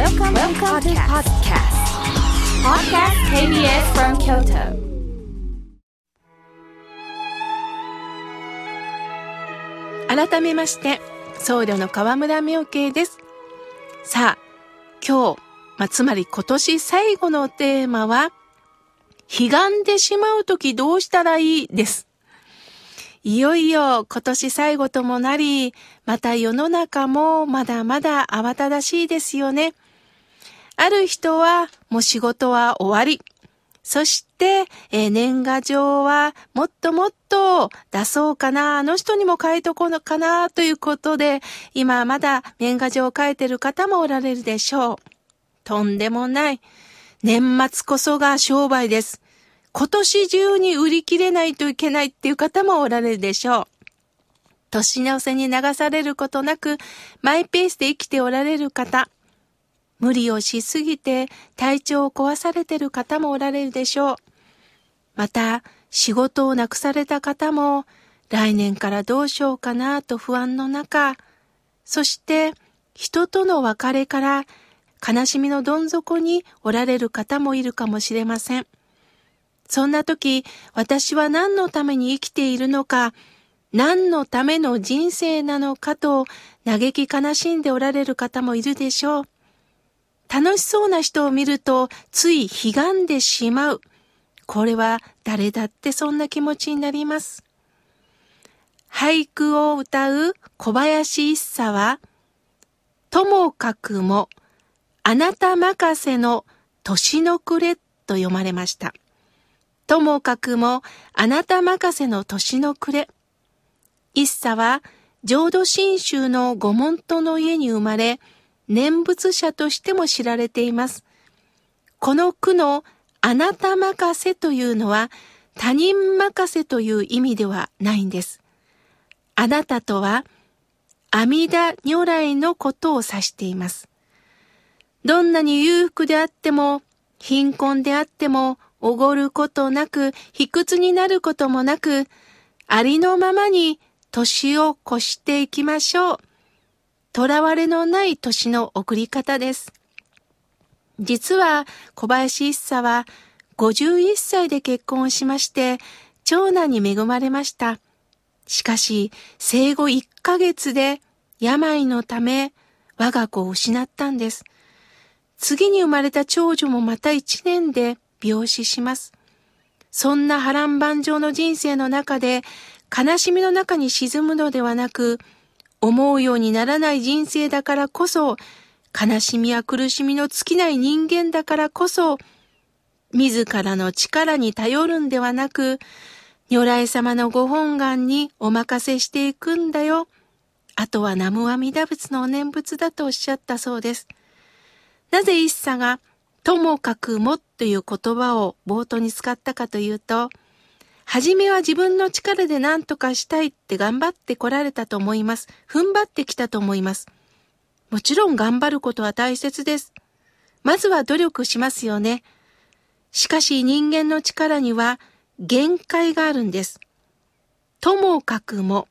Welcome, Welcome to podcast. Podcast KBS from Kyoto. 改めまして、僧侶の河村明慶です。さあ、今日、まあ、つまり今年最後のテーマは、悲願でしまうときどうしたらいいです。いよいよ今年最後ともなり、また世の中もまだまだ慌ただしいですよね。ある人はもう仕事は終わり。そして、えー年賀状はもっともっと出そうかな、あの人にも書いとこうのかな、ということで、今まだ年賀状を書いてる方もおられるでしょう。とんでもない。年末こそが商売です。今年中に売り切れないといけないっていう方もおられるでしょう。年の瀬に流されることなく、マイペースで生きておられる方。無理をしすぎて体調を壊されてる方もおられるでしょう。また、仕事をなくされた方も、来年からどうしようかなと不安の中、そして、人との別れから悲しみのどん底におられる方もいるかもしれません。そんな時、私は何のために生きているのか、何のための人生なのかと嘆き悲しんでおられる方もいるでしょう。楽しそうな人を見るとつい悲願でしまう。これは誰だってそんな気持ちになります。俳句を歌う小林一茶は、ともかくも、あなた任せの年の暮れと読まれました。ともかくも、あなた任せの年の暮れ。一茶は、浄土真宗の御門徒の家に生まれ、念仏者としても知られています。この句のあなた任せというのは他人任せという意味ではないんです。あなたとは阿弥陀如来のことを指しています。どんなに裕福であっても、貧困であっても、おごることなく、卑屈になることもなく、ありのままに年を越していきましょう。囚われのない年の送り方です。実は小林一茶は51歳で結婚しまして長男に恵まれました。しかし生後1ヶ月で病のため我が子を失ったんです。次に生まれた長女もまた1年で病死します。そんな波乱万丈の人生の中で悲しみの中に沈むのではなく思うようにならない人生だからこそ、悲しみや苦しみの尽きない人間だからこそ、自らの力に頼るんではなく、如来様のご本願にお任せしていくんだよ。あとは南無阿弥陀仏のお念仏だとおっしゃったそうです。なぜ一茶が、ともかくもという言葉を冒頭に使ったかというと、はじめは自分の力で何とかしたいって頑張ってこられたと思います。踏ん張ってきたと思います。もちろん頑張ることは大切です。まずは努力しますよね。しかし人間の力には限界があるんです。ともかくも、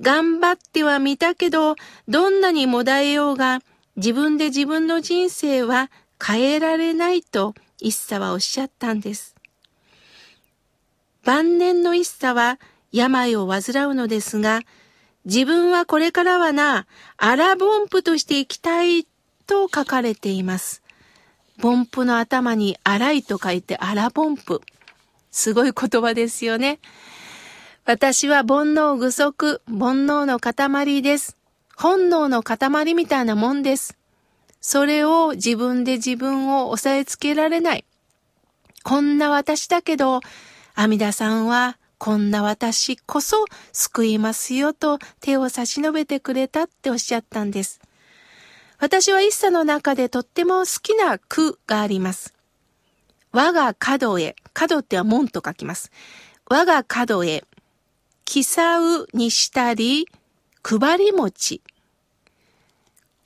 頑張ってはみたけど、どんなにもだえようが、自分で自分の人生は変えられないと一茶はおっしゃったんです。晩年の一茶は病を患うのですが、自分はこれからはな、荒凡夫として生きたいと書かれています。凡夫の頭に荒いと書いて荒凡夫。すごい言葉ですよね。私は煩悩具足、煩悩の塊です。本能の塊みたいなもんです。それを自分で自分を抑えつけられない。こんな私だけど、阿弥陀さんはこんな私こそ救いますよと手を差し伸べてくれたっておっしゃったんです。私は一茶の中でとっても好きな句があります。我が角へ、角っては門と書きます。我が角へ、競うにしたり、配り餅。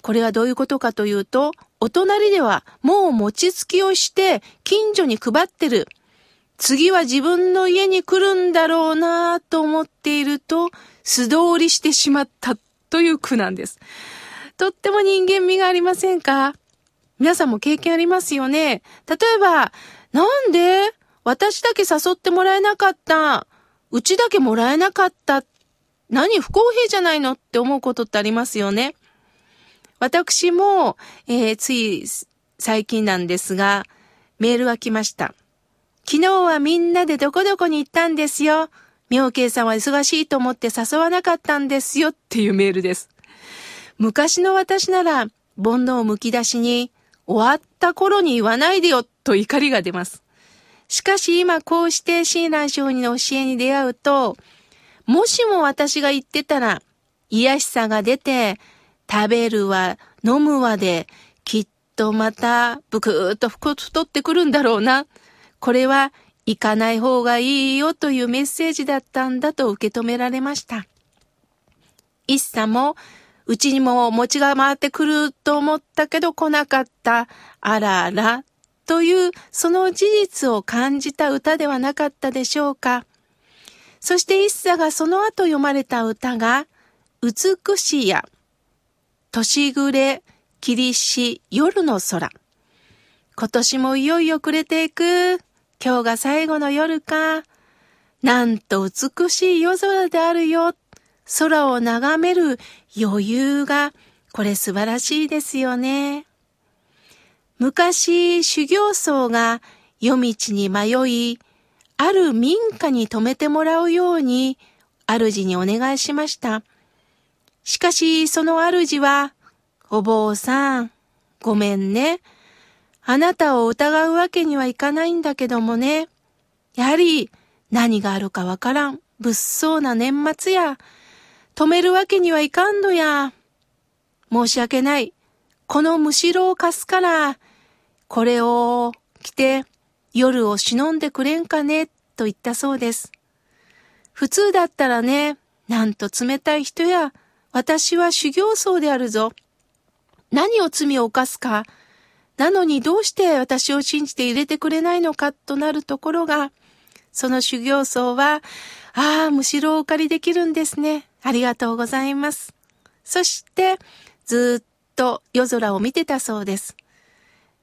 これはどういうことかというと、お隣ではもう餅つきをして近所に配ってる。次は自分の家に来るんだろうなと思っていると素通りしてしまったという句なんです。とっても人間味がありませんか？皆さんも経験ありますよね。例えば、なんで私だけ誘ってもらえなかった？うちだけもらえなかった？何不公平じゃないのって思うことってありますよね。私も、えー、つい最近なんですが、メールが来ました。昨日はみんなでどこどこに行ったんですよ。妙慶さんは忙しいと思って誘わなかったんですよっていうメールです。昔の私なら、煩悩をむき出しに、終わった頃に言わないでよと怒りが出ます。しかし今こうして親鸞上人の教えに出会うと、もしも私が言ってたら、癒しさが出て、食べるわ、飲むわで、きっとまた、ブクーっと太ってくるんだろうな。これは、行かない方がいいよというメッセージだったんだと受け止められました。一茶も、うちにも餅が回ってくると思ったけど来なかった。あらあら。という、その事実を感じた歌ではなかったでしょうか。そして一茶がその後読まれた歌が、美しや、年暮れ、霧し、夜の空。今年もいよいよ暮れていく。今日が最後の夜か。なんと美しい夜空であるよ。空を眺める余裕が、これ素晴らしいですよね。昔、修行僧が夜道に迷い、ある民家に泊めてもらうように、主にお願いしました。しかし、その主は、お坊さん、ごめんね。あなたを疑うわけにはいかないんだけどもね。やはり、何があるかわからん。物騒な年末や。止めるわけにはいかんのや。申し訳ない。このむしろを貸すから、これを着て、夜を忍んでくれんかね、と言ったそうです。普通だったらね、なんと冷たい人や、私は修行僧であるぞ。何を罪を犯すか。なのにどうして私を信じて入れてくれないのかとなるところが、その修行僧は、ああ、むしろお借りできるんですね。ありがとうございます。そして、ずっと夜空を見てたそうです。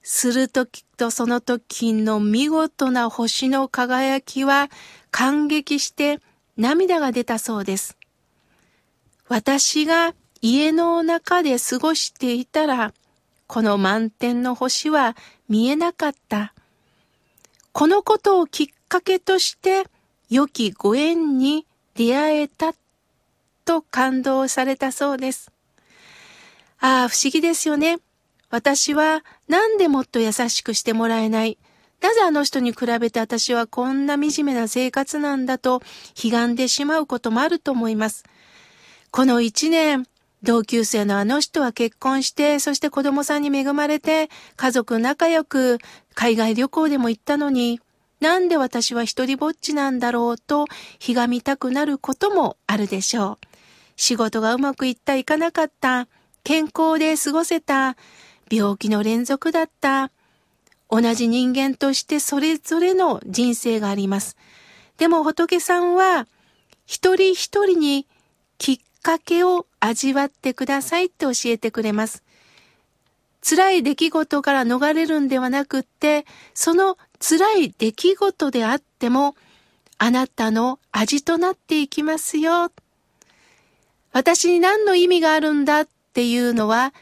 するときとその時の見事な星の輝きは感激して涙が出たそうです。私が家の中で過ごしていたら、この満天の星は見えなかった。このことをきっかけとして良きご縁に出会えたと感動されたそうです。ああ、不思議ですよね。私はなんでもっと優しくしてもらえない。なぜあの人に比べて私はこんな惨めな生活なんだと悲願でしまうこともあると思います。この一年、同級生のあの人は結婚して、そして子供さんに恵まれて、家族仲良く海外旅行でも行ったのに、なんで私は一人ぼっちなんだろうと、ひがみたくなることもあるでしょう。仕事がうまくいったいかなかった、健康で過ごせた、病気の連続だった。同じ人間としてそれぞれの人生があります。でも仏さんは一人一人にきっかけを味わってくださいって教えてくれます。辛い出来事から逃れるんではなくって、その辛い出来事であっても、あなたの味となっていきますよ。私に何の意味があるんだっていうのは、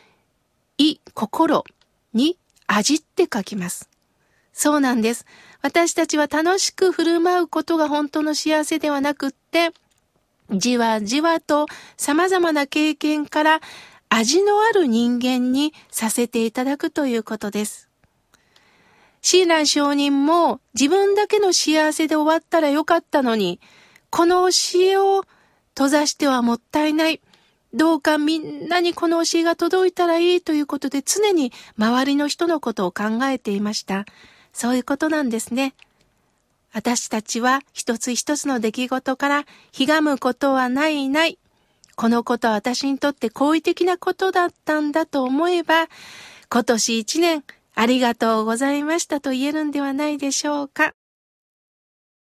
い、心に味って書きます。そうなんです。私たちは楽しく振る舞うことが本当の幸せではなくって、じわじわと様々な経験から味のある人間にさせていただくということです。シーラン上人も自分だけの幸せで終わったらよかったのに、この教えを閉ざしてはもったいない。どうかみんなにこの教えが届いたらいいということで常に周りの人のことを考えていました。そういうことなんですね。私たちは一つ一つの出来事からひがむことはないない。このことは私にとって好意的なことだったんだと思えば、今年一年ありがとうございましたと言えるんではないでしょうか。